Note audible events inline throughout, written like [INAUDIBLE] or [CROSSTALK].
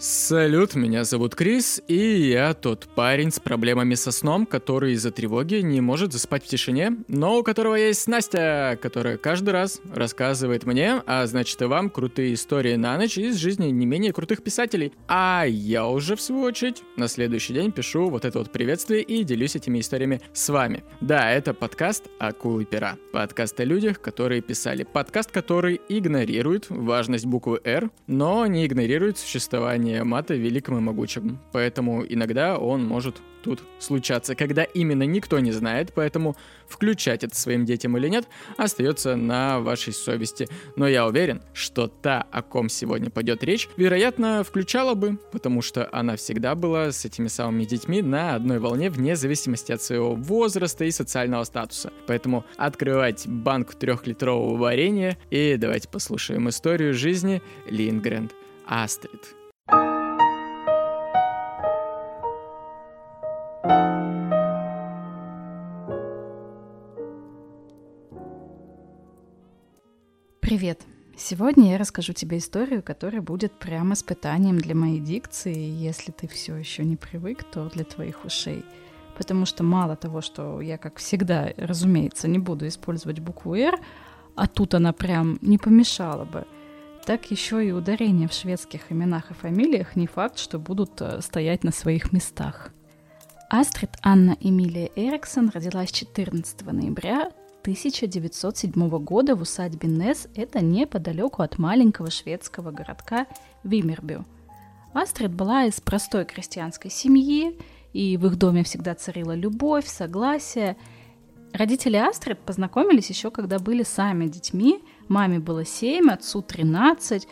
Салют, меня зовут Крис, и я тот парень с проблемами со сном, который из-за тревоги не может заспать в тишине, но у которого есть Настя, которая каждый раз рассказывает мне, а значит и вам, крутые истории на ночь из жизни не менее крутых писателей. А я уже, в свою очередь, на следующий день пишу вот это вот приветствие и делюсь этими историями с вами. Да, это подкаст «Акулы пера». Подкаст о людях, которые писали. Подкаст, который игнорирует важность буквы «Р», но не игнорирует существование создания мата великим и могучим, поэтому иногда он может тут случаться, когда именно никто не знает, поэтому включать это своим детям или нет, остается на вашей совести. Но я уверен, что та, о ком сегодня пойдет речь, вероятно, включала бы, потому что она всегда была с этими самыми детьми на одной волне вне зависимости от своего возраста и социального статуса. Поэтому открывайте банку трехлитрового варенья и давайте послушаем историю жизни Лингренд Астрид. Привет! Сегодня я расскажу тебе историю, которая будет прямо испытанием для моей дикции. Если ты все еще не привык, то для твоих ушей. Потому что мало того, что я, как всегда, разумеется, не буду использовать букву «Р», а тут она прям не помешала бы, так еще и ударения в шведских именах и фамилиях не факт, что будут э, стоять на своих местах. Астрид Анна Эмилия Эриксон родилась 14 ноября 1907 года в усадьбе Несс, это неподалеку от маленького шведского городка Вимербю. Астрид была из простой крестьянской семьи, и в их доме всегда царила любовь, согласие. Родители Астрид познакомились еще когда были сами детьми. Маме было 7, отцу 13,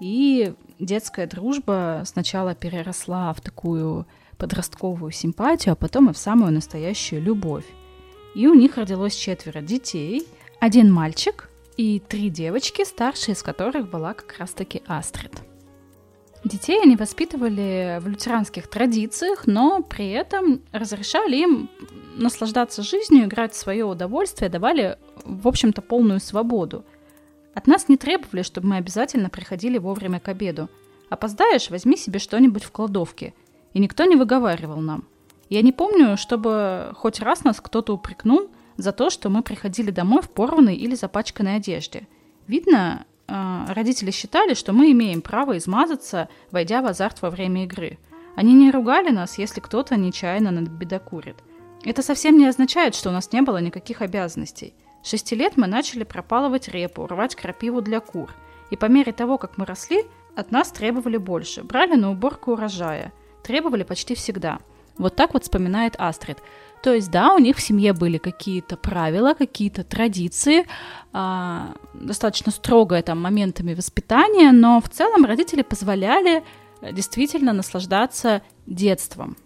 и детская дружба сначала переросла в такую подростковую симпатию, а потом и в самую настоящую любовь. И у них родилось четверо детей, один мальчик и три девочки, старшая из которых была как раз-таки Астрид. Детей они воспитывали в лютеранских традициях, но при этом разрешали им наслаждаться жизнью, играть в свое удовольствие, давали, в общем-то, полную свободу. От нас не требовали, чтобы мы обязательно приходили вовремя к обеду. Опоздаешь, возьми себе что-нибудь в кладовке. И никто не выговаривал нам – я не помню, чтобы хоть раз нас кто-то упрекнул за то, что мы приходили домой в порванной или запачканной одежде. Видно, э, родители считали, что мы имеем право измазаться, войдя в азарт во время игры. Они не ругали нас, если кто-то нечаянно надбедокурит. Это совсем не означает, что у нас не было никаких обязанностей. Шести лет мы начали пропалывать репу, рвать крапиву для кур. И по мере того, как мы росли, от нас требовали больше. Брали на уборку урожая. Требовали почти всегда – вот так вот вспоминает Астрид. То есть, да, у них в семье были какие-то правила, какие-то традиции, а, достаточно строгое там моментами воспитания, но в целом родители позволяли э, действительно наслаждаться детством.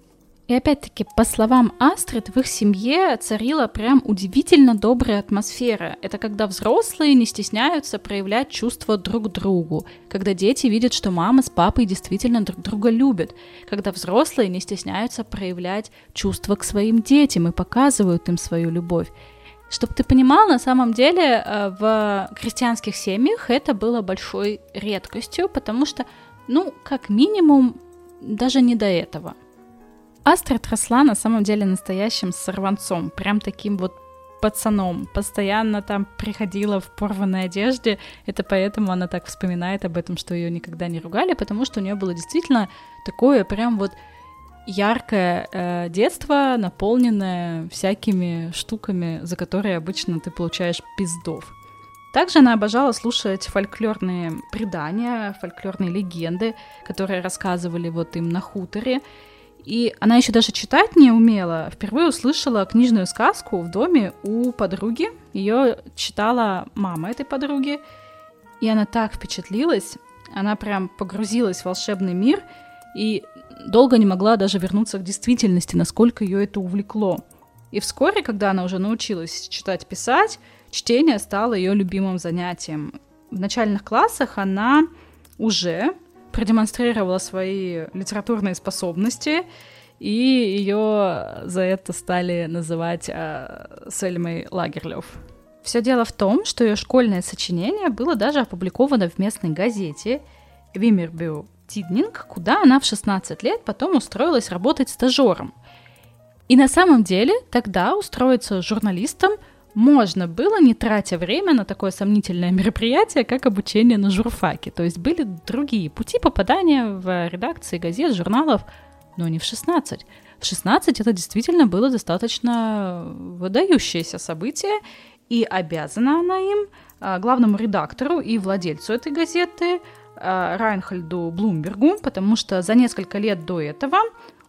И опять-таки, по словам Астрид, в их семье царила прям удивительно добрая атмосфера. Это когда взрослые не стесняются проявлять чувства друг другу, когда дети видят, что мама с папой действительно друг друга любят, когда взрослые не стесняются проявлять чувства к своим детям и показывают им свою любовь. Чтобы ты понимал, на самом деле э, в крестьянских семьях это было большой редкостью, потому что, ну, как минимум, даже не до этого – Астрид росла на самом деле настоящим сорванцом, прям таким вот пацаном, постоянно там приходила в порванной одежде, это поэтому она так вспоминает об этом, что ее никогда не ругали, потому что у нее было действительно такое прям вот яркое э, детство, наполненное всякими штуками, за которые обычно ты получаешь пиздов. Также она обожала слушать фольклорные предания, фольклорные легенды, которые рассказывали вот им на хуторе. И она еще даже читать не умела. Впервые услышала книжную сказку в доме у подруги. Ее читала мама этой подруги. И она так впечатлилась. Она прям погрузилась в волшебный мир и долго не могла даже вернуться к действительности, насколько ее это увлекло. И вскоре, когда она уже научилась читать, писать, чтение стало ее любимым занятием. В начальных классах она уже продемонстрировала свои литературные способности, и ее за это стали называть э, Сельмой Лагерлёв. Все дело в том, что ее школьное сочинение было даже опубликовано в местной газете Вимербю Тиднинг, куда она в 16 лет потом устроилась работать стажером. И на самом деле тогда устроиться журналистом можно было, не тратя время на такое сомнительное мероприятие, как обучение на журфаке. То есть были другие пути попадания в редакции газет, журналов, но не в 16. В 16 это действительно было достаточно выдающееся событие, и обязана она им, а, главному редактору и владельцу этой газеты, а, Райнхольду Блумбергу, потому что за несколько лет до этого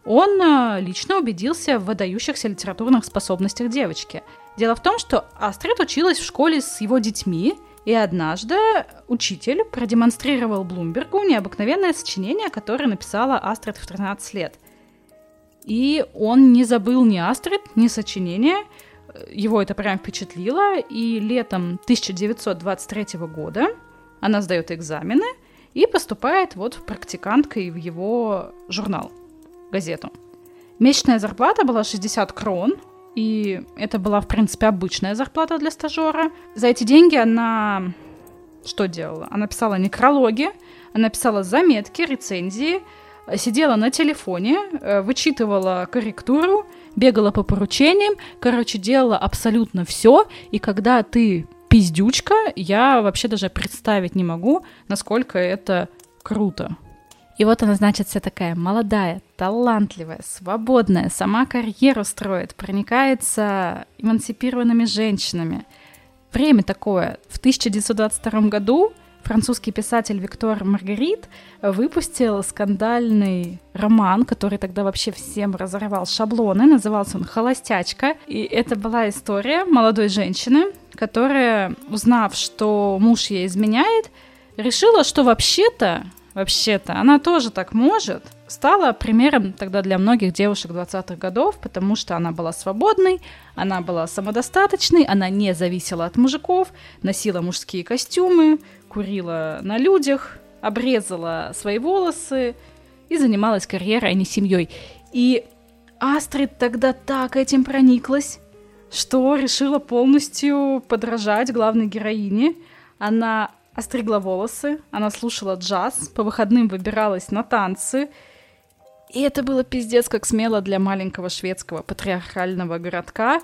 он а, лично убедился в выдающихся литературных способностях девочки. Дело в том, что Астрид училась в школе с его детьми, и однажды учитель продемонстрировал Блумбергу необыкновенное сочинение, которое написала Астрид в 13 лет. И он не забыл ни Астрид, ни сочинение. Его это прям впечатлило. И летом 1923 года она сдает экзамены и поступает вот в практиканткой в его журнал, газету. Месячная зарплата была 60 крон, и это была, в принципе, обычная зарплата для стажера. За эти деньги она что делала? Она писала некрологи, она писала заметки, рецензии, сидела на телефоне, э, вычитывала корректуру, бегала по поручениям, короче, делала абсолютно все, и когда ты пиздючка, я вообще даже представить не могу, насколько это круто. И вот она, значит, вся такая молодая, талантливая, свободная, сама карьеру строит, проникается эмансипированными женщинами. Время такое. В 1922 году французский писатель Виктор Маргарит выпустил скандальный роман, который тогда вообще всем разорвал шаблоны. Назывался он «Холостячка». И это была история молодой женщины, которая, узнав, что муж ей изменяет, решила, что вообще-то вообще-то, она тоже так может, стала примером тогда для многих девушек 20-х годов, потому что она была свободной, она была самодостаточной, она не зависела от мужиков, носила мужские костюмы, курила на людях, обрезала свои волосы и занималась карьерой, а не семьей. И Астрид тогда так этим прониклась, что решила полностью подражать главной героине. Она остригла волосы, она слушала джаз, по выходным выбиралась на танцы. И это было пиздец как смело для маленького шведского патриархального городка.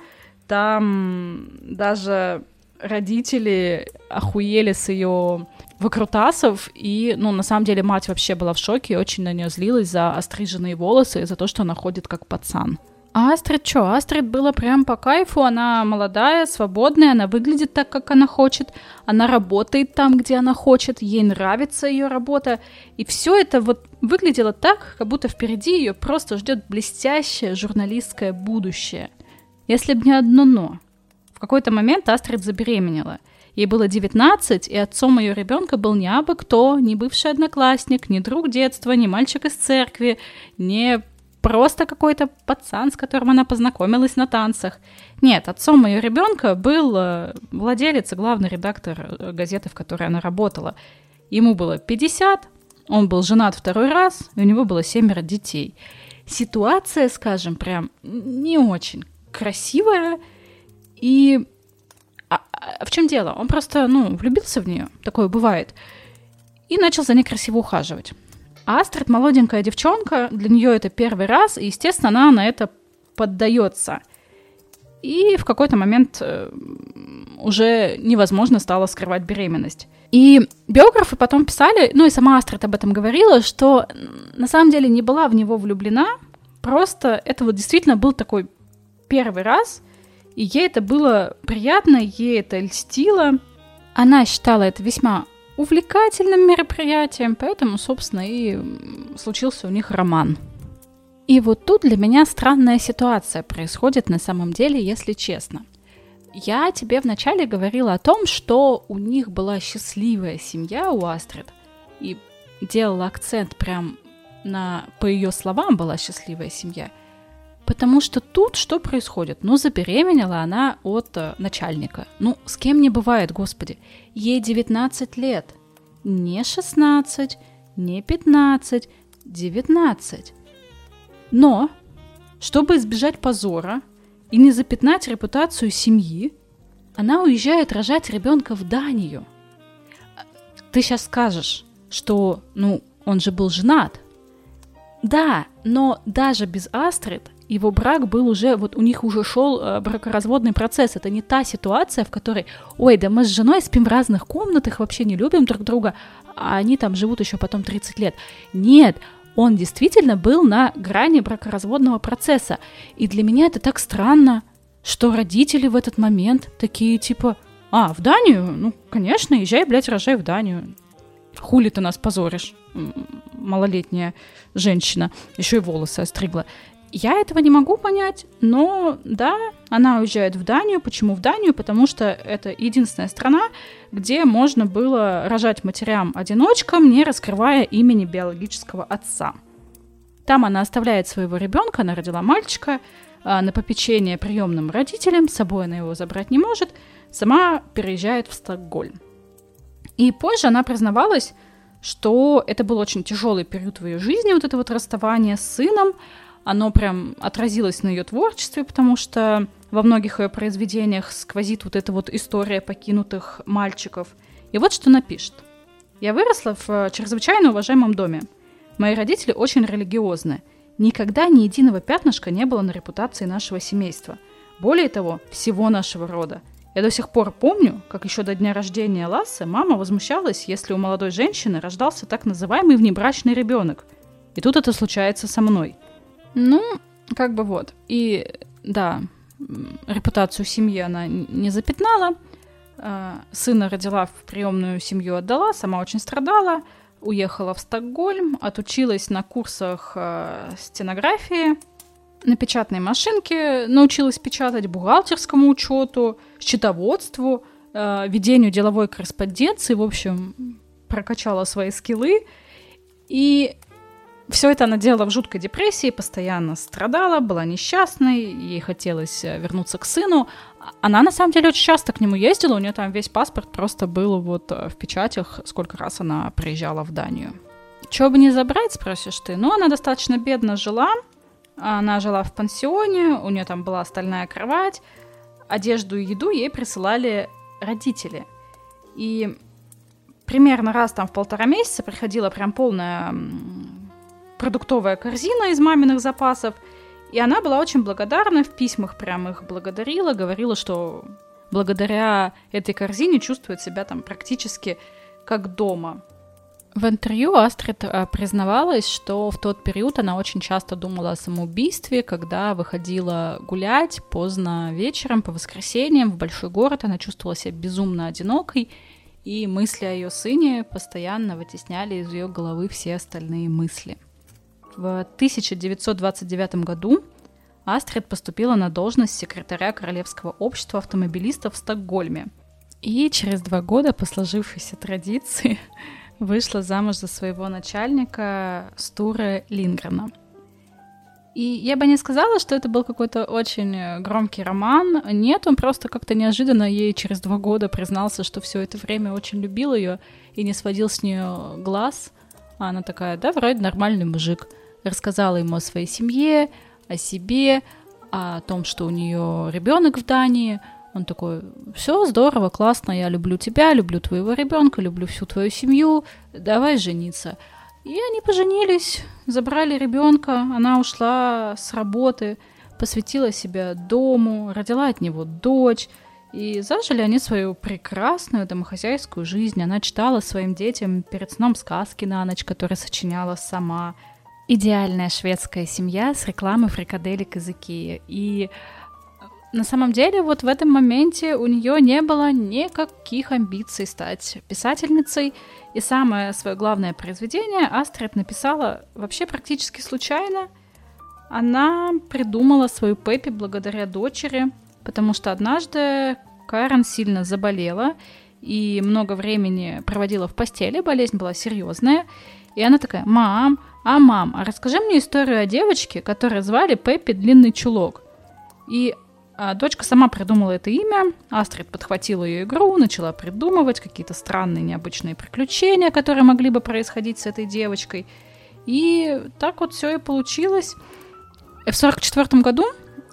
Там даже родители охуели с ее выкрутасов, и, ну, на самом деле, мать вообще была в шоке и очень на нее злилась за остриженные волосы и за то, что она ходит как пацан. Астрид что? Астрид было прям по кайфу, она молодая, свободная, она выглядит так, как она хочет, она работает там, где она хочет, ей нравится ее работа, и все это вот выглядело так, как будто впереди ее просто ждет блестящее журналистское будущее. Если бы не одно «но». В какой-то момент Астрид забеременела. Ей было 19, и отцом ее ребенка был не абы кто, не бывший одноклассник, не друг детства, не мальчик из церкви, не просто какой-то пацан, с которым она познакомилась на танцах. Нет, отцом ее ребенка был э, владелец и главный редактор э, газеты, в которой она работала. Ему было 50, он был женат второй раз, и у него было семеро детей. Ситуация, скажем, прям не очень красивая. И а, а в чем дело? Он просто, ну, влюбился в нее, такое бывает, и начал за ней красиво ухаживать. Астрид молоденькая девчонка, для нее это первый раз, и, естественно, она на это поддается. И в какой-то момент э, уже невозможно стало скрывать беременность. И биографы потом писали, ну и сама Астрид об этом говорила, что на самом деле не была в него влюблена, просто это вот действительно был такой первый раз, и ей это было приятно, ей это льстило. Она считала это весьма увлекательным мероприятием, поэтому, собственно, и случился у них роман. И вот тут для меня странная ситуация происходит на самом деле, если честно. Я тебе вначале говорила о том, что у них была счастливая семья у Астрид, и делала акцент прям на, по ее словам, была счастливая семья. Потому что тут что происходит? Ну, забеременела она от э, начальника. Ну, с кем не бывает, господи. Ей 19 лет. Не 16, не 15, 19. Но, чтобы избежать позора и не запятнать репутацию семьи, она уезжает рожать ребенка в Данию. Ты сейчас скажешь, что, ну, он же был женат. Да, но даже без Астрид его брак был уже, вот у них уже шел э, бракоразводный процесс. Это не та ситуация, в которой, ой, да мы с женой спим в разных комнатах, вообще не любим друг друга, а они там живут еще потом 30 лет. Нет, он действительно был на грани бракоразводного процесса. И для меня это так странно, что родители в этот момент такие типа, а, в Данию? Ну, конечно, езжай, блядь, рожай в Данию. Хули ты нас позоришь, малолетняя женщина, еще и волосы остригла. Я этого не могу понять, но да, она уезжает в Данию. Почему в Данию? Потому что это единственная страна, где можно было рожать матерям-одиночкам, не раскрывая имени биологического отца. Там она оставляет своего ребенка, она родила мальчика, а, на попечение приемным родителям, с собой она его забрать не может, сама переезжает в Стокгольм. И позже она признавалась, что это был очень тяжелый период в ее жизни, вот это вот расставание с сыном, оно прям отразилось на ее творчестве, потому что во многих ее произведениях сквозит вот эта вот история покинутых мальчиков. И вот что напишет. «Я выросла в чрезвычайно уважаемом доме. Мои родители очень религиозны. Никогда ни единого пятнышка не было на репутации нашего семейства. Более того, всего нашего рода. Я до сих пор помню, как еще до дня рождения Лассы мама возмущалась, если у молодой женщины рождался так называемый внебрачный ребенок. И тут это случается со мной. Ну, как бы вот. И да, репутацию семьи она не запятнала. А, сына родила в приемную семью отдала, сама очень страдала. Уехала в Стокгольм, отучилась на курсах а, стенографии, на печатной машинке научилась печатать, бухгалтерскому учету, счетоводству, а, ведению деловой корреспонденции, в общем, прокачала свои скиллы. И все это она делала в жуткой депрессии, постоянно страдала, была несчастной, ей хотелось э, вернуться к сыну. Она, на самом деле, очень часто к нему ездила, у нее там весь паспорт просто был вот э, в печатях, сколько раз она приезжала в Данию. Чего бы не забрать, спросишь ты? Ну, она достаточно бедно жила, она жила в пансионе, у нее там была стальная кровать, одежду и еду ей присылали родители. И примерно раз там в полтора месяца приходила прям полная продуктовая корзина из маминых запасов. И она была очень благодарна, в письмах прям их благодарила, говорила, что благодаря этой корзине чувствует себя там практически как дома. В интервью Астрид э, признавалась, что в тот период она очень часто думала о самоубийстве, когда выходила гулять поздно вечером по воскресеньям в большой город, она чувствовала себя безумно одинокой, и мысли о ее сыне постоянно вытесняли из ее головы все остальные мысли. В 1929 году Астрид поступила на должность секретаря Королевского общества автомобилистов в Стокгольме. И через два года по сложившейся традиции [LAUGHS] вышла замуж за своего начальника Стура Лингрена. И я бы не сказала, что это был какой-то очень громкий роман. Нет, он просто как-то неожиданно ей через два года признался, что все это время очень любил ее и не сводил с нее глаз. А она такая, да, вроде нормальный мужик рассказала ему о своей семье, о себе, о том, что у нее ребенок в Дании. Он такой, все здорово, классно, я люблю тебя, люблю твоего ребенка, люблю всю твою семью, давай жениться. И они поженились, забрали ребенка, она ушла с работы, посвятила себя дому, родила от него дочь, и зажили они свою прекрасную домохозяйскую жизнь. Она читала своим детям перед сном сказки на ночь, которые сочиняла сама – идеальная шведская семья с рекламой фрикаделек из Икеи. И на самом деле вот в этом моменте у нее не было никаких амбиций стать писательницей. И самое свое главное произведение Астрид написала вообще практически случайно. Она придумала свою Пеппи благодаря дочери, потому что однажды Карен сильно заболела и много времени проводила в постели, болезнь была серьезная. И она такая, мам, а мам, а расскажи мне историю о девочке, которую звали Пеппи Длинный Чулок. И а, дочка сама придумала это имя, Астрид подхватила ее игру, начала придумывать какие-то странные необычные приключения, которые могли бы происходить с этой девочкой. И так вот все и получилось. В сорок четвертом году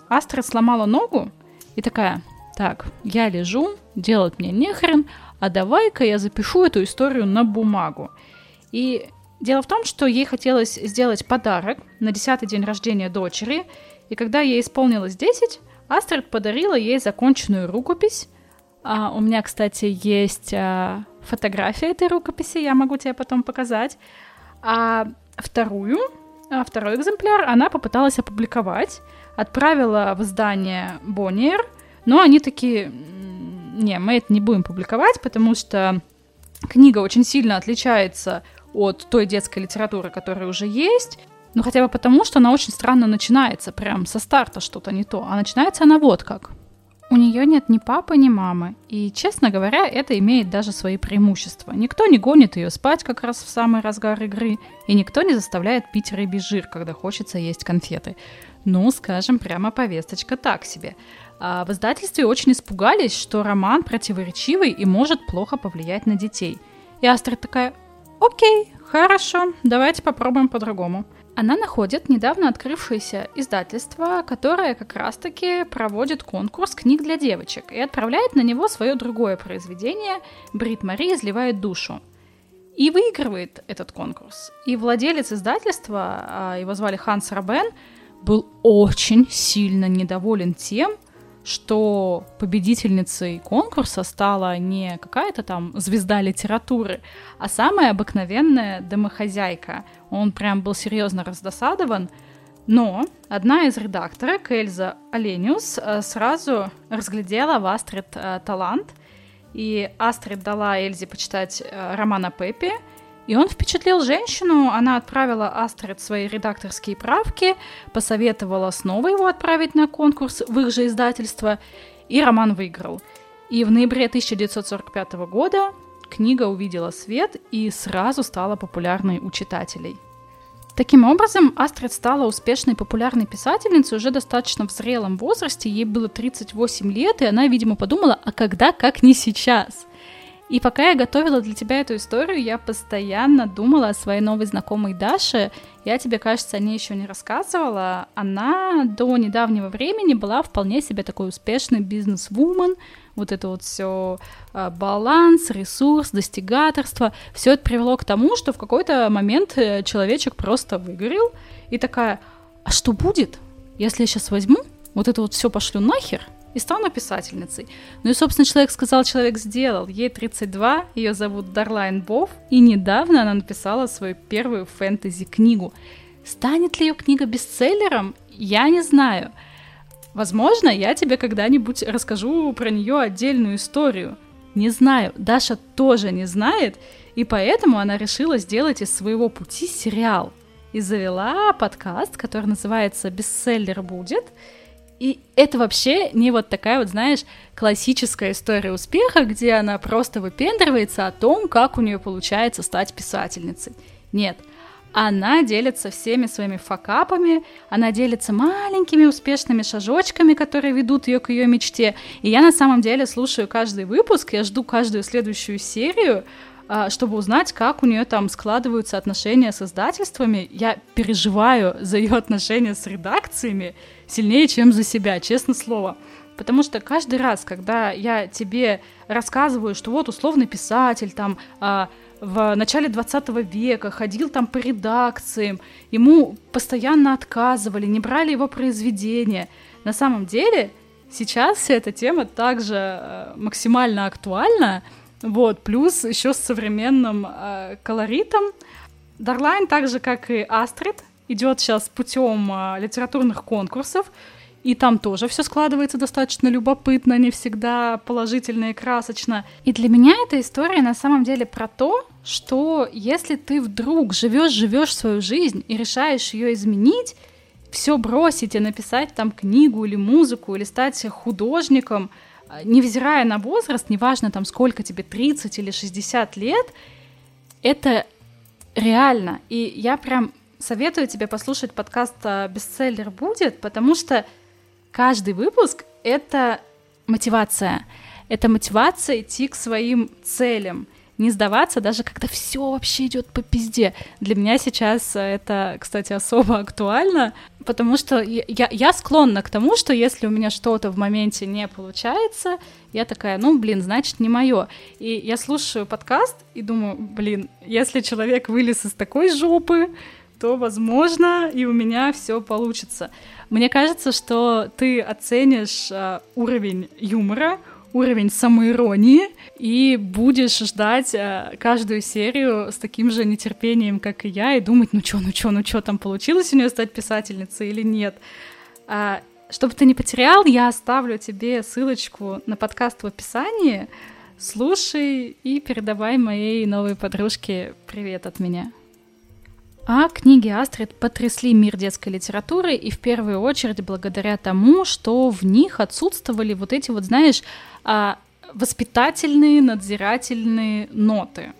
Астрид сломала ногу и такая, так, я лежу, делать мне нехрен, а давай-ка я запишу эту историю на бумагу. И Дело в том, что ей хотелось сделать подарок на десятый день рождения дочери, и когда ей исполнилось 10, Астрид подарила ей законченную рукопись. А, у меня, кстати, есть а, фотография этой рукописи, я могу тебе потом показать. А вторую, а второй экземпляр она попыталась опубликовать, отправила в издание Бонниер, но они такие, не, мы это не будем публиковать, потому что книга очень сильно отличается от той детской литературы, которая уже есть, ну хотя бы потому, что она очень странно начинается, прям со старта что-то не то, а начинается она вот как. У нее нет ни папы, ни мамы, и, честно говоря, это имеет даже свои преимущества. Никто не гонит ее спать как раз в самый разгар игры, и никто не заставляет пить рыбий жир, когда хочется есть конфеты. Ну, скажем, прямо повесточка так себе. А в издательстве очень испугались, что роман противоречивый и может плохо повлиять на детей. И Астрид такая, окей, хорошо, давайте попробуем по-другому она находит недавно открывшееся издательство, которое как раз-таки проводит конкурс книг для девочек и отправляет на него свое другое произведение «Брит Мари изливает душу». И выигрывает этот конкурс. И владелец издательства, а, его звали Ханс Рабен, был очень сильно недоволен тем, что победительницей конкурса стала не какая-то там звезда литературы, а самая обыкновенная домохозяйка. Он прям был серьезно раздосадован. Но одна из редакторок, Эльза Олениус, э, сразу разглядела в Астрид э, талант, и Астрид дала Эльзе почитать э, роман о Пеппи, и он впечатлил женщину, она отправила Астрид свои редакторские правки, посоветовала снова его отправить на конкурс в их же издательство, и роман выиграл. И в ноябре 1945 года книга увидела свет и сразу стала популярной у читателей. Таким образом, Астрид стала успешной популярной писательницей уже достаточно в зрелом возрасте, ей было 38 лет, и она, видимо, подумала, а когда, как не сейчас? И пока я готовила для тебя эту историю, я постоянно думала о своей новой знакомой Даше. Я тебе, кажется, о ней еще не рассказывала. Она до недавнего времени была вполне себе такой успешный бизнес-вумен. Вот это вот все а, баланс, ресурс, достигаторство. Все это привело к тому, что в какой-то момент э, человечек просто выгорел и такая, а что будет, если я сейчас возьму, вот это вот все пошлю нахер, и стану писательницей. Ну и, собственно, человек сказал, человек сделал. Ей 32, ее зовут Дарлайн Бов, и недавно она написала свою первую фэнтези-книгу. Станет ли ее книга бестселлером, я не знаю. Возможно, я тебе когда-нибудь расскажу про нее отдельную историю. Не знаю, Даша тоже не знает, и поэтому она решила сделать из своего пути сериал. И завела подкаст, который называется «Бестселлер будет», и это вообще не вот такая вот, знаешь, классическая история успеха, где она просто выпендривается о том, как у нее получается стать писательницей. Нет, она делится всеми своими факапами, она делится маленькими успешными шажочками, которые ведут ее к ее мечте. И я на самом деле слушаю каждый выпуск, я жду каждую следующую серию, чтобы узнать, как у нее там складываются отношения с издательствами. Я переживаю за ее отношения с редакциями сильнее, чем за себя, честно слово. Потому что каждый раз, когда я тебе рассказываю, что вот условный писатель там а, в начале 20 века ходил там по редакциям, ему постоянно отказывали, не брали его произведения. На самом деле сейчас вся эта тема также э, максимально актуальна, вот, плюс еще с современным э, колоритом. Дарлайн, так же как и Астрид, идет сейчас путем э, литературных конкурсов, и там тоже все складывается достаточно любопытно, не всегда положительно и красочно. И для меня эта история на самом деле про то, что если ты вдруг живешь, живешь свою жизнь и решаешь ее изменить, все бросить и написать там книгу или музыку, или стать художником — невзирая на возраст, неважно там сколько тебе, 30 или 60 лет, это реально. И я прям советую тебе послушать подкаст а, «Бестселлер будет», потому что каждый выпуск — это мотивация. Это мотивация идти к своим целям. Не сдаваться, даже когда все вообще идет по пизде. Для меня сейчас это, кстати, особо актуально, потому что я, я склонна к тому, что если у меня что-то в моменте не получается, я такая, ну, блин, значит, не мое. И я слушаю подкаст и думаю, блин, если человек вылез из такой жопы, то, возможно, и у меня все получится. Мне кажется, что ты оценишь э, уровень юмора, уровень самоиронии и будешь ждать э, каждую серию с таким же нетерпением, как и я, и думать, ну чё, ну чё, ну чё, там получилось у нее стать писательницей или нет. А, чтобы ты не потерял, я оставлю тебе ссылочку на подкаст в описании. Слушай и передавай моей новой подружке привет от меня. А книги Астрид потрясли мир детской литературы, и в первую очередь благодаря тому, что в них отсутствовали вот эти вот, знаешь, а, воспитательные, надзирательные ноты.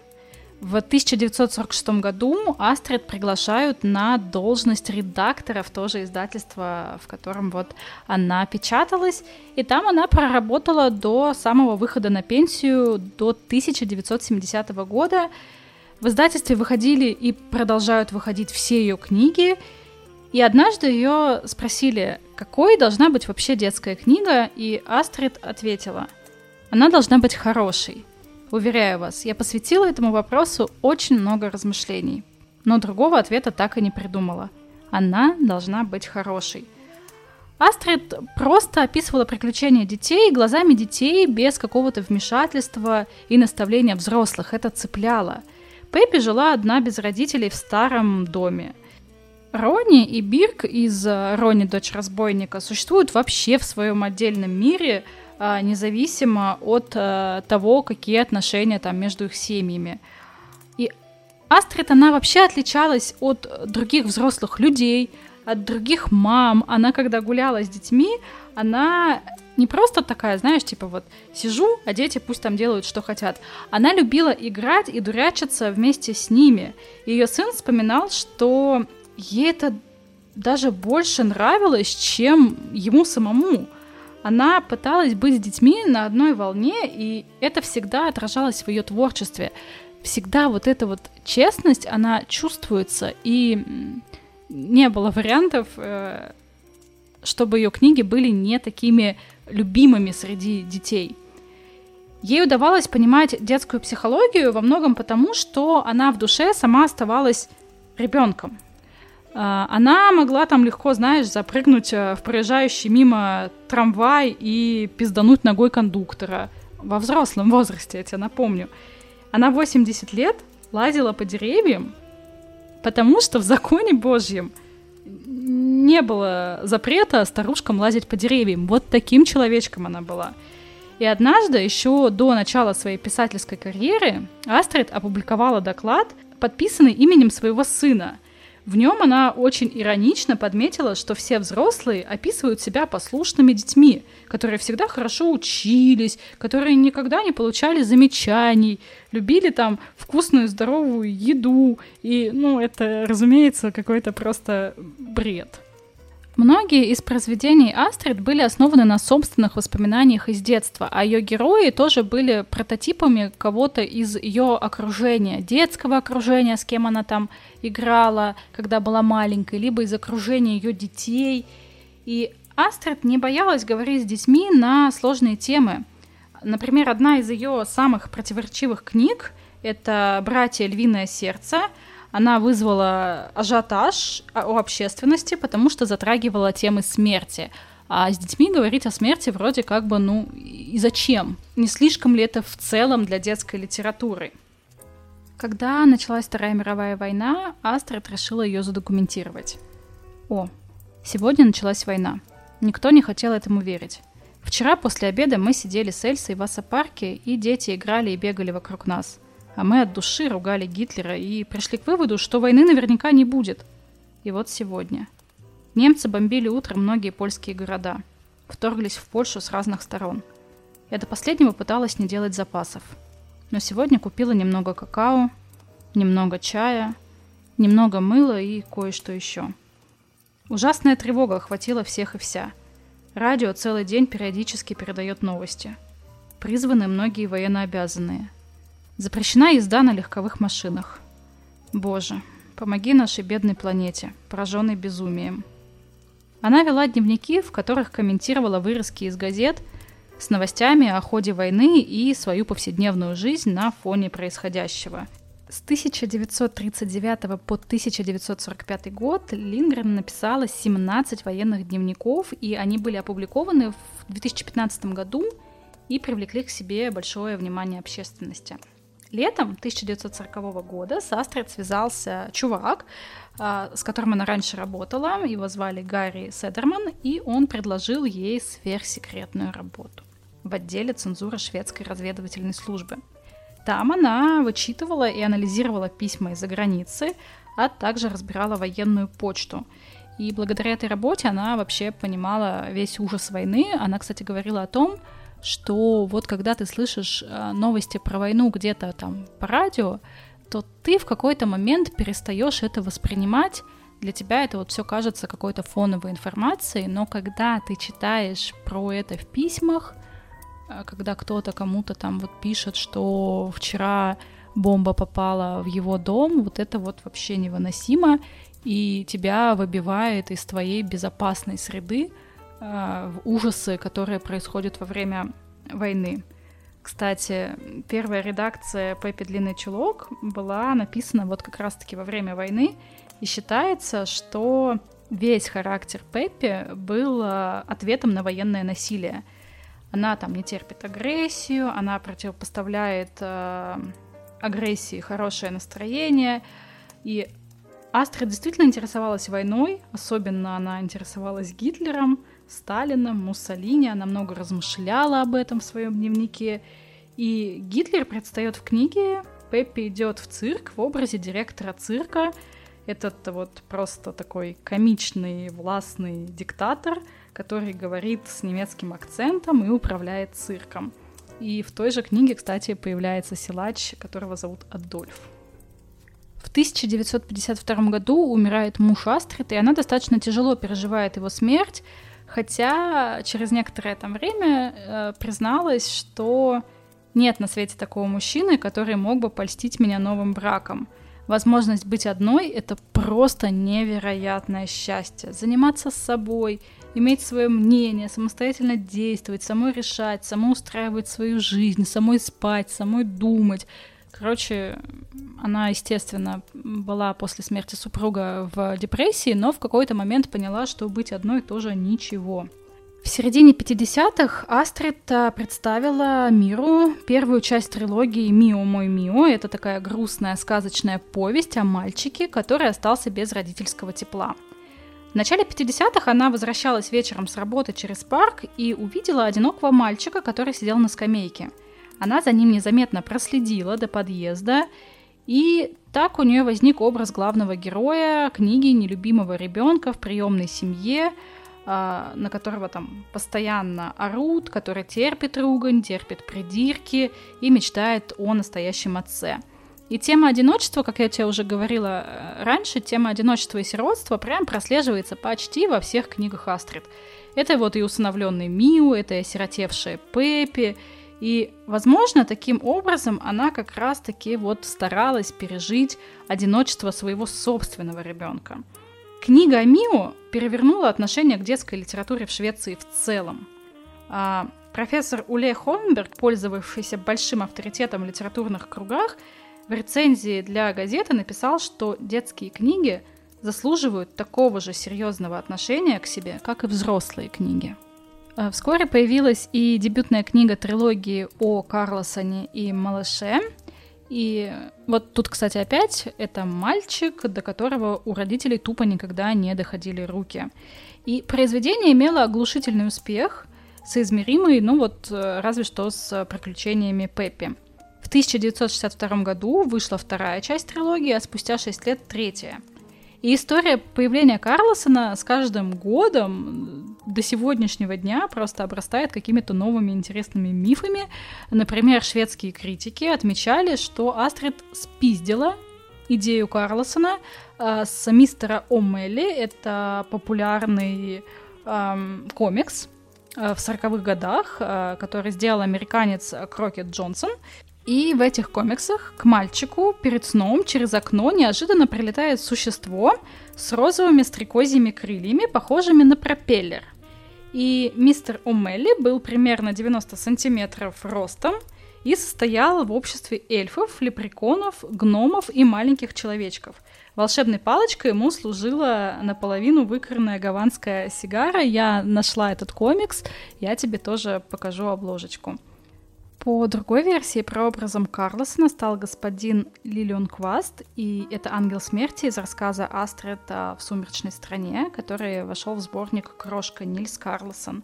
В 1946 году Астрид приглашают на должность редактора в то же издательство, в котором вот она печаталась, и там она проработала до самого выхода на пенсию до 1970 года, в издательстве выходили и продолжают выходить все ее книги. И однажды ее спросили, какой должна быть вообще детская книга, и Астрид ответила, она должна быть хорошей. Уверяю вас, я посвятила этому вопросу очень много размышлений, но другого ответа так и не придумала. Она должна быть хорошей. Астрид просто описывала приключения детей глазами детей без какого-то вмешательства и наставления взрослых. Это цепляло – Пеппи жила одна без родителей в старом доме. Рони и Бирк из э, «Рони, дочь разбойника» существуют вообще в своем отдельном мире, а, независимо от э, того, какие отношения там между их семьями. И Астрид, она вообще отличалась от других взрослых людей, от других мам. Она, когда гуляла с детьми, она не просто такая, знаешь, типа вот сижу, а дети пусть там делают, что хотят. Она любила играть и дурачиться вместе с ними. Ее сын вспоминал, что ей это даже больше нравилось, чем ему самому. Она пыталась быть с детьми на одной волне, и это всегда отражалось в ее творчестве. Всегда вот эта вот честность, она чувствуется, и не было вариантов, э, чтобы ее книги были не такими любимыми среди детей. Ей удавалось понимать детскую психологию во многом потому, что она в душе сама оставалась ребенком. А, она могла там легко, знаешь, запрыгнуть э, в проезжающий мимо трамвай и пиздануть ногой кондуктора. Во взрослом возрасте, я тебе напомню. Она 80 лет лазила по деревьям, потому что в законе Божьем – не было запрета старушкам лазить по деревьям. Вот таким человечком она была. И однажды, еще до начала своей писательской карьеры, Астрид опубликовала доклад, подписанный именем своего сына – в нем она очень иронично подметила, что все взрослые описывают себя послушными детьми, которые всегда хорошо учились, которые никогда не получали замечаний, любили там вкусную здоровую еду. И, ну, это, разумеется, какой-то просто бред. Многие из произведений Астрид были основаны на собственных воспоминаниях из детства, а ее герои тоже были прототипами кого-то из ее окружения, детского окружения, с кем она там играла, когда была маленькой, либо из окружения ее детей. И Астрид не боялась говорить с детьми на сложные темы. Например, одна из ее самых противоречивых книг — это «Братья львиное сердце», она вызвала ажиотаж у общественности, потому что затрагивала темы смерти. А с детьми говорить о смерти вроде как бы, ну, и зачем? Не слишком ли это в целом для детской литературы? Когда началась Вторая мировая война, Астрид решила ее задокументировать. О, сегодня началась война. Никто не хотел этому верить. Вчера после обеда мы сидели с Эльсой в Аса-парке, и дети играли и бегали вокруг нас – а мы от души ругали Гитлера и пришли к выводу, что войны наверняка не будет. И вот сегодня. Немцы бомбили утром многие польские города. Вторглись в Польшу с разных сторон. Я до последнего пыталась не делать запасов. Но сегодня купила немного какао, немного чая, немного мыла и кое-что еще. Ужасная тревога охватила всех и вся. Радио целый день периодически передает новости. Призваны многие военнообязанные – Запрещена езда на легковых машинах. Боже, помоги нашей бедной планете, пораженной безумием. Она вела дневники, в которых комментировала вырезки из газет с новостями о ходе войны и свою повседневную жизнь на фоне происходящего. С 1939 по 1945 год Лингрен написала 17 военных дневников, и они были опубликованы в 2015 году и привлекли к себе большое внимание общественности. Летом 1940 года с Астрид связался чувак, а, с которым она раньше работала. Его звали Гарри Седерман, и он предложил ей сверхсекретную работу в отделе цензуры шведской разведывательной службы. Там она вычитывала и анализировала письма из-за границы, а также разбирала военную почту. И благодаря этой работе она вообще понимала весь ужас войны. Она, кстати, говорила о том, что вот когда ты слышишь э, новости про войну где-то там по радио, то ты в какой-то момент перестаешь это воспринимать. Для тебя это вот все кажется какой-то фоновой информацией, но когда ты читаешь про это в письмах, э, когда кто-то кому-то там вот пишет, что вчера бомба попала в его дом, вот это вот вообще невыносимо, и тебя выбивает из твоей безопасной среды, в ужасы, которые происходят во время войны. Кстати, первая редакция Пеппи Длинный Чулок была написана вот как раз-таки во время войны, и считается, что весь характер Пеппи был э, ответом на военное насилие. Она там не терпит агрессию, она противопоставляет э, агрессии хорошее настроение, и Астра действительно интересовалась войной, особенно она интересовалась Гитлером, Сталина, Муссолини, она много размышляла об этом в своем дневнике. И Гитлер предстает в книге, Пеппи идет в цирк в образе директора цирка. Этот вот просто такой комичный, властный диктатор, который говорит с немецким акцентом и управляет цирком. И в той же книге, кстати, появляется силач, которого зовут Адольф. В 1952 году умирает муж Астрид, и она достаточно тяжело переживает его смерть, Хотя через некоторое там время э, призналась, что нет на свете такого мужчины, который мог бы польстить меня новым браком. Возможность быть одной — это просто невероятное счастье. Заниматься собой, иметь свое мнение, самостоятельно действовать, самой решать, самой устраивать свою жизнь, самой спать, самой думать — Короче, она, естественно, была после смерти супруга в депрессии, но в какой-то момент поняла, что быть одной тоже ничего. В середине 50-х Астрид представила миру первую часть трилогии «Мио, мой Мио». Это такая грустная сказочная повесть о мальчике, который остался без родительского тепла. В начале 50-х она возвращалась вечером с работы через парк и увидела одинокого мальчика, который сидел на скамейке – она за ним незаметно проследила до подъезда, и так у нее возник образ главного героя книги нелюбимого ребенка в приемной семье, а, на которого там постоянно орут, который терпит ругань, терпит придирки и мечтает о настоящем отце. И тема одиночества, как я тебе уже говорила э, раньше, тема одиночества и сиротства прям прослеживается почти во всех книгах Астрид. Это вот и усыновленный Миу, это и осиротевшая Пеппи, и, возможно, таким образом она как раз-таки вот старалась пережить одиночество своего собственного ребенка. Книга Мио перевернула отношение к детской литературе в Швеции в целом. А профессор Уле Холмберг, пользовавшийся большим авторитетом в литературных кругах, в рецензии для газеты написал, что детские книги заслуживают такого же серьезного отношения к себе, как и взрослые книги. Э, вскоре появилась и дебютная книга трилогии о Карлосоне и малыше. И вот тут, кстати, опять это мальчик, до которого у родителей тупо никогда не доходили руки. И произведение имело оглушительный успех, соизмеримый, ну вот, э, разве что с приключениями Пеппи. В 1962 году вышла вторая часть трилогии, а спустя 6 лет третья – и история появления Карлосона с каждым годом до сегодняшнего дня просто обрастает какими-то новыми интересными мифами. Например, шведские критики отмечали, что Астрид спиздила идею Карлосона э, с мистера О'Мелли. Это популярный э, комикс э, в 40-х годах, э, который сделал американец Крокет Джонсон. И в этих комиксах к мальчику перед сном через окно неожиданно прилетает существо с розовыми стрекозьими крыльями, похожими на пропеллер. И мистер Умелли был примерно 90 сантиметров ростом и состоял в обществе эльфов, лепреконов, гномов и маленьких человечков. Волшебной палочкой ему служила наполовину выкранная гаванская сигара. Я нашла этот комикс, я тебе тоже покажу обложечку. По другой версии, прообразом Карлосона стал господин Лилион Кваст, и это ангел смерти из рассказа Астрета в «Сумеречной стране», который вошел в сборник «Крошка Нильс Карлосон».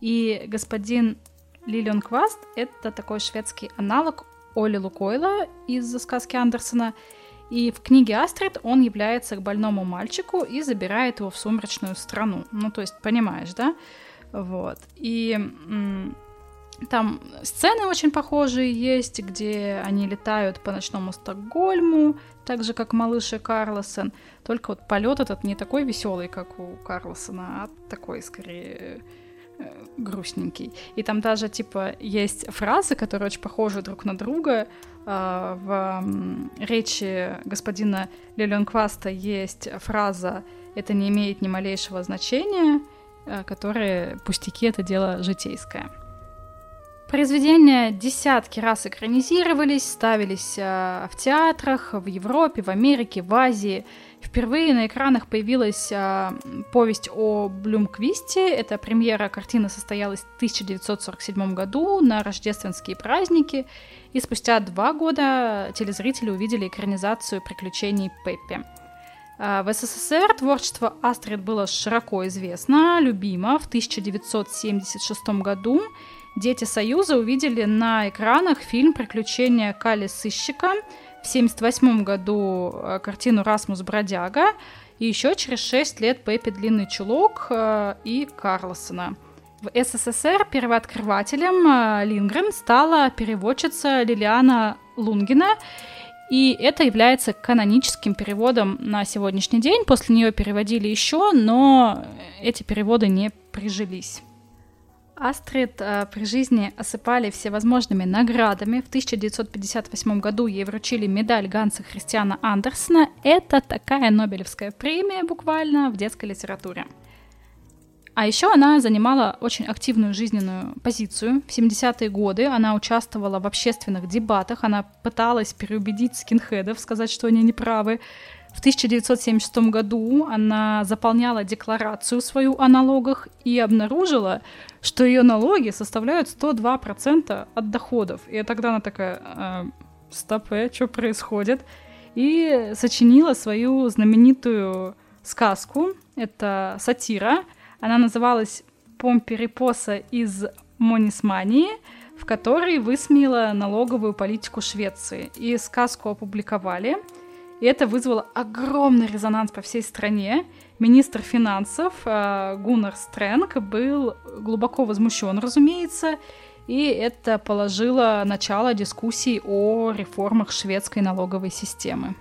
И господин Лилион Кваст — это такой шведский аналог Оли Лукойла из сказки Андерсона, и в книге Астрид он является к больному мальчику и забирает его в сумеречную страну. Ну, то есть, понимаешь, да? Вот. И там сцены очень похожие есть, где они летают по ночному Стокгольму, так же, как малыш и Карлосон. Только вот полет этот не такой веселый, как у Карлосона, а такой, скорее, э, грустненький. И там даже, типа, есть фразы, которые очень похожи друг на друга. А, в речи господина Леленкваста есть фраза «это не имеет ни малейшего значения», э, которые пустяки — это дело житейское. Произведения десятки раз экранизировались, ставились э, в театрах, в Европе, в Америке, в Азии. Впервые на экранах появилась э, повесть о Блюмквисте. Эта премьера картины состоялась в 1947 году на рождественские праздники. И спустя два года телезрители увидели экранизацию приключений Пеппи. Э, в СССР творчество Астрид было широко известно, любимо. В 1976 году дети Союза увидели на экранах фильм «Приключения Кали Сыщика», в 1978 году э, картину «Расмус Бродяга», и еще через 6 лет Пеппи Длинный Чулок э, и Карлосона. В СССР первооткрывателем э, Лингрен стала переводчица Лилиана Лунгина, и это является каноническим переводом на сегодняшний день. После нее переводили еще, но эти переводы не прижились. Астрид э, при жизни осыпали всевозможными наградами. В 1958 году ей вручили медаль Ганса Христиана Андерсона. Это такая Нобелевская премия буквально в детской литературе. А еще она занимала очень активную жизненную позицию. В 70-е годы она участвовала в общественных дебатах, она пыталась переубедить скинхедов, сказать, что они неправы. В 1976 году она заполняла декларацию свою о налогах и обнаружила, что ее налоги составляют 102% от доходов. И тогда она такая, стоп, э, что происходит? И сочинила свою знаменитую сказку. Это сатира. Она называлась «Помперепоса из Монисмании», в которой высмеяла налоговую политику Швеции. И сказку опубликовали – и это вызвало огромный резонанс по всей стране. Министр финансов э, Гуннар Стрэнг был глубоко возмущен, разумеется, и это положило начало дискуссий о реформах шведской налоговой системы.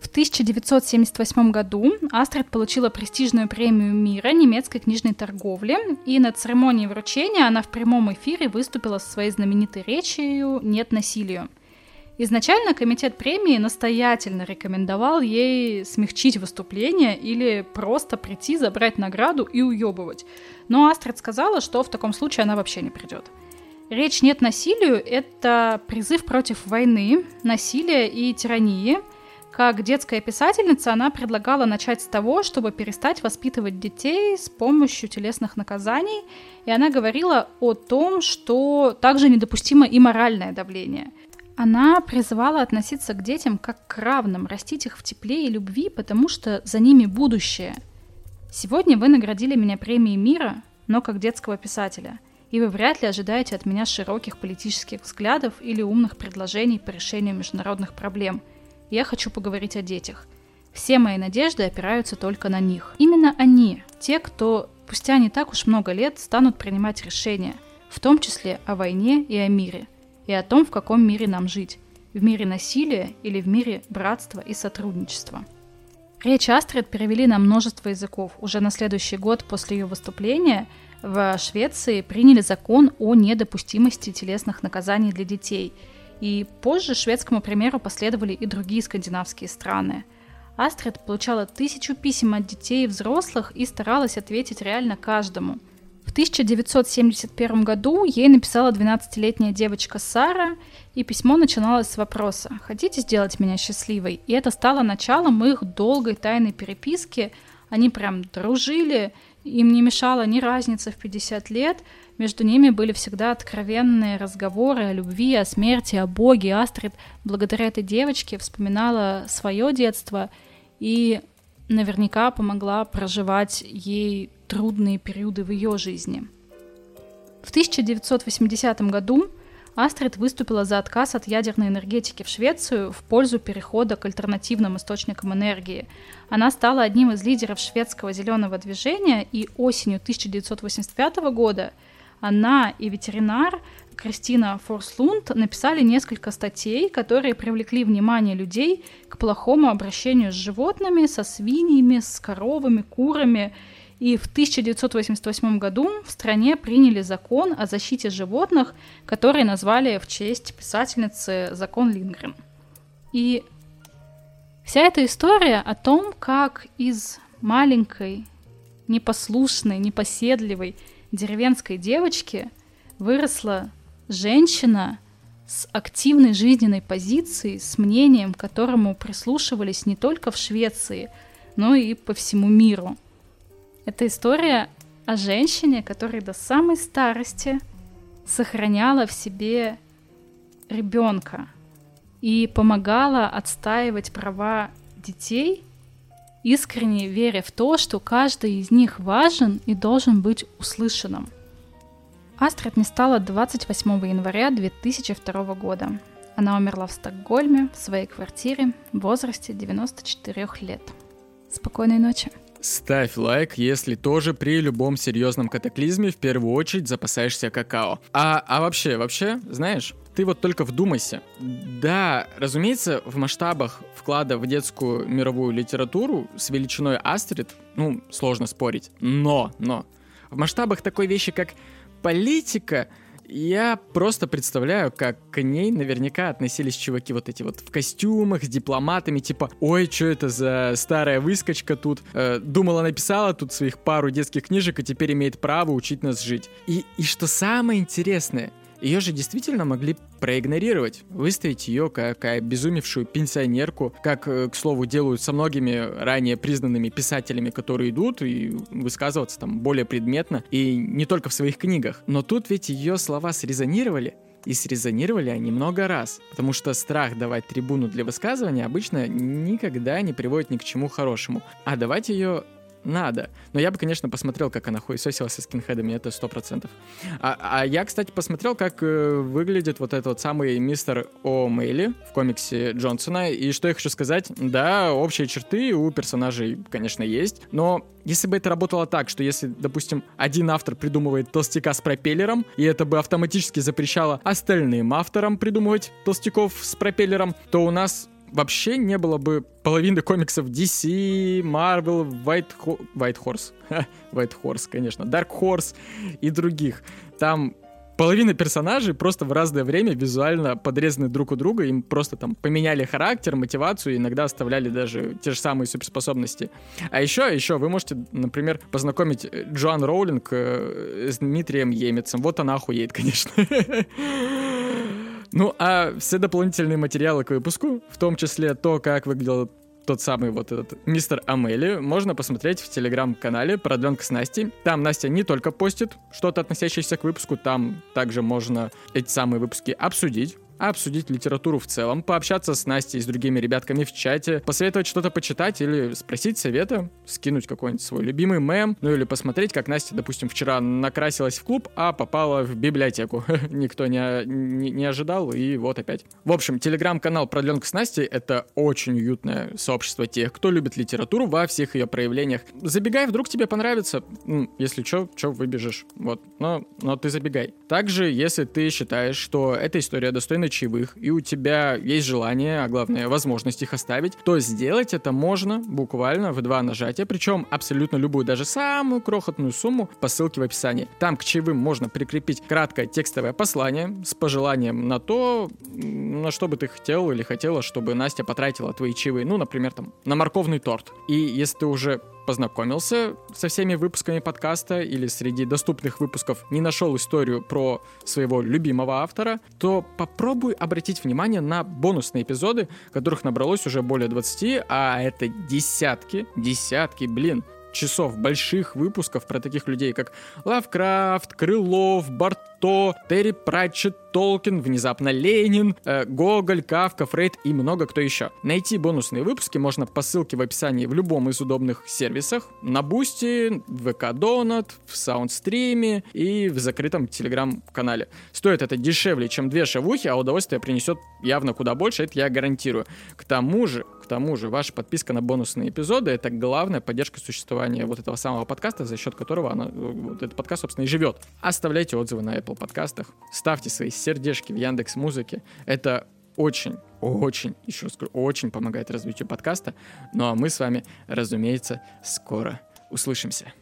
В 1978 году Астрид получила престижную премию мира немецкой книжной торговли, и на церемонии вручения она в прямом эфире выступила со своей знаменитой речью «Нет насилию». Изначально комитет премии настоятельно рекомендовал ей смягчить выступление или просто прийти, забрать награду и уебывать. Но Астрид сказала, что в таком случае она вообще не придет. Речь «Нет насилию» — это призыв против войны, насилия и тирании. Как детская писательница она предлагала начать с того, чтобы перестать воспитывать детей с помощью телесных наказаний, и она говорила о том, что также недопустимо и моральное давление — она призывала относиться к детям как к равным, растить их в тепле и любви, потому что за ними будущее. Сегодня вы наградили меня премией мира, но как детского писателя, и вы вряд ли ожидаете от меня широких политических взглядов или умных предложений по решению международных проблем. Я хочу поговорить о детях. Все мои надежды опираются только на них. Именно они, те, кто спустя не так уж много лет станут принимать решения, в том числе о войне и о мире – и о том, в каком мире нам жить – в мире насилия или в мире братства и сотрудничества. Речь Астрид перевели на множество языков. Уже на следующий год после ее выступления в Швеции приняли закон о недопустимости телесных наказаний для детей. И позже шведскому примеру последовали и другие скандинавские страны. Астрид получала тысячу писем от детей и взрослых и старалась ответить реально каждому. В 1971 году ей написала 12-летняя девочка Сара, и письмо начиналось с вопроса «Хотите сделать меня счастливой?» И это стало началом их долгой тайной переписки. Они прям дружили, им не мешала ни разница в 50 лет, между ними были всегда откровенные разговоры о любви, о смерти, о Боге. Астрид благодаря этой девочке вспоминала свое детство и наверняка помогла проживать ей трудные периоды в ее жизни. В 1980 году Астрид выступила за отказ от ядерной энергетики в Швецию в пользу перехода к альтернативным источникам энергии. Она стала одним из лидеров шведского зеленого движения, и осенью 1985 года она и ветеринар Кристина Форслунд написали несколько статей, которые привлекли внимание людей к плохому обращению с животными, со свиньями, с коровами, курами – и в 1988 году в стране приняли закон о защите животных, который назвали в честь писательницы «Закон Лингрен». И вся эта история о том, как из маленькой, непослушной, непоседливой деревенской девочки выросла женщина с активной жизненной позицией, с мнением, которому прислушивались не только в Швеции, но и по всему миру – это история о женщине, которая до самой старости сохраняла в себе ребенка и помогала отстаивать права детей, искренне веря в то, что каждый из них важен и должен быть услышанным. Астрид не стала 28 января 2002 года. Она умерла в Стокгольме в своей квартире в возрасте 94 лет. Спокойной ночи. Ставь лайк, если тоже при любом серьезном катаклизме в первую очередь запасаешься какао. А, а вообще, вообще, знаешь, ты вот только вдумайся. Да, разумеется, в масштабах вклада в детскую мировую литературу с величиной Астрид, ну, сложно спорить. Но, но, в масштабах такой вещи, как политика, я просто представляю, как к ней наверняка относились чуваки вот эти вот в костюмах, с дипломатами, типа, ой, что это за старая выскочка тут, э, думала, написала тут своих пару детских книжек, и теперь имеет право учить нас жить. И, и что самое интересное, ее же действительно могли проигнорировать, выставить ее как обезумевшую пенсионерку, как, э, к слову, делают со многими ранее признанными писателями, которые идут и высказываться там более предметно, и не только в своих книгах. Но тут ведь ее слова срезонировали, и срезонировали они много раз, потому что страх давать трибуну для высказывания обычно никогда не приводит ни к чему хорошему. А давать ее надо. Но я бы, конечно, посмотрел, как она хуесосила со скинхедами, это сто процентов. А, а я, кстати, посмотрел, как э, выглядит вот этот вот самый мистер О'Мейли в комиксе Джонсона. И что я хочу сказать, да, общие черты у персонажей, конечно, есть, но если бы это работало так, что если, допустим, один автор придумывает толстяка с пропеллером, и это бы автоматически запрещало остальным авторам придумывать толстяков с пропеллером, то у нас вообще не было бы половины комиксов DC, Marvel, White, Ho- White Horse, [LAUGHS] White Horse, конечно, Dark Horse и других. Там половина персонажей просто в разное время визуально подрезаны друг у друга, им просто там поменяли характер, мотивацию, иногда оставляли даже те же самые суперспособности. А еще, еще вы можете, например, познакомить Джоан Роулинг э, с Дмитрием Емецем. Вот она охуеет, [LAUGHS] конечно. Ну, а все дополнительные материалы к выпуску, в том числе то, как выглядел тот самый вот этот мистер Амели, можно посмотреть в телеграм-канале «Продленка с Настей». Там Настя не только постит что-то, относящееся к выпуску, там также можно эти самые выпуски обсудить обсудить литературу в целом, пообщаться с Настей и с другими ребятками в чате, посоветовать что-то почитать или спросить совета, скинуть какой-нибудь свой любимый мем, ну или посмотреть, как Настя, допустим, вчера накрасилась в клуб, а попала в библиотеку. [LAUGHS] Никто не, не, не ожидал, и вот опять. В общем, телеграм-канал «Продленка с Настей» — это очень уютное сообщество тех, кто любит литературу во всех ее проявлениях. Забегай, вдруг тебе понравится. Если что, что выбежишь. Вот. Но, но ты забегай. Также, если ты считаешь, что эта история достойна чаевых, и у тебя есть желание, а главное, возможность их оставить, то сделать это можно буквально в два нажатия, причем абсолютно любую, даже самую крохотную сумму по ссылке в описании. Там к чаевым можно прикрепить краткое текстовое послание с пожеланием на то, на что бы ты хотел или хотела, чтобы Настя потратила твои чаевые. Ну, например, там, на морковный торт. И если ты уже познакомился со всеми выпусками подкаста или среди доступных выпусков не нашел историю про своего любимого автора, то попробуй обратить внимание на бонусные эпизоды, которых набралось уже более 20, а это десятки, десятки, блин, часов больших выпусков про таких людей, как Лавкрафт, Крылов, Барто, Терри Пратчетт, Толкин, внезапно Ленин, э, Гоголь, Кафка, Фрейд и много кто еще. Найти бонусные выпуски можно по ссылке в описании в любом из удобных сервисах, на Бусти, в ВК Донат, в Саундстриме и в закрытом Телеграм-канале. Стоит это дешевле, чем две шавухи, а удовольствие принесет явно куда больше, это я гарантирую. К тому же, тому же, ваша подписка на бонусные эпизоды — это главная поддержка существования вот этого самого подкаста, за счет которого она, вот этот подкаст, собственно, и живет. Оставляйте отзывы на Apple подкастах, ставьте свои сердечки в Яндекс Музыке. Это очень, очень, еще раз скажу, очень помогает развитию подкаста. Ну а мы с вами, разумеется, скоро услышимся.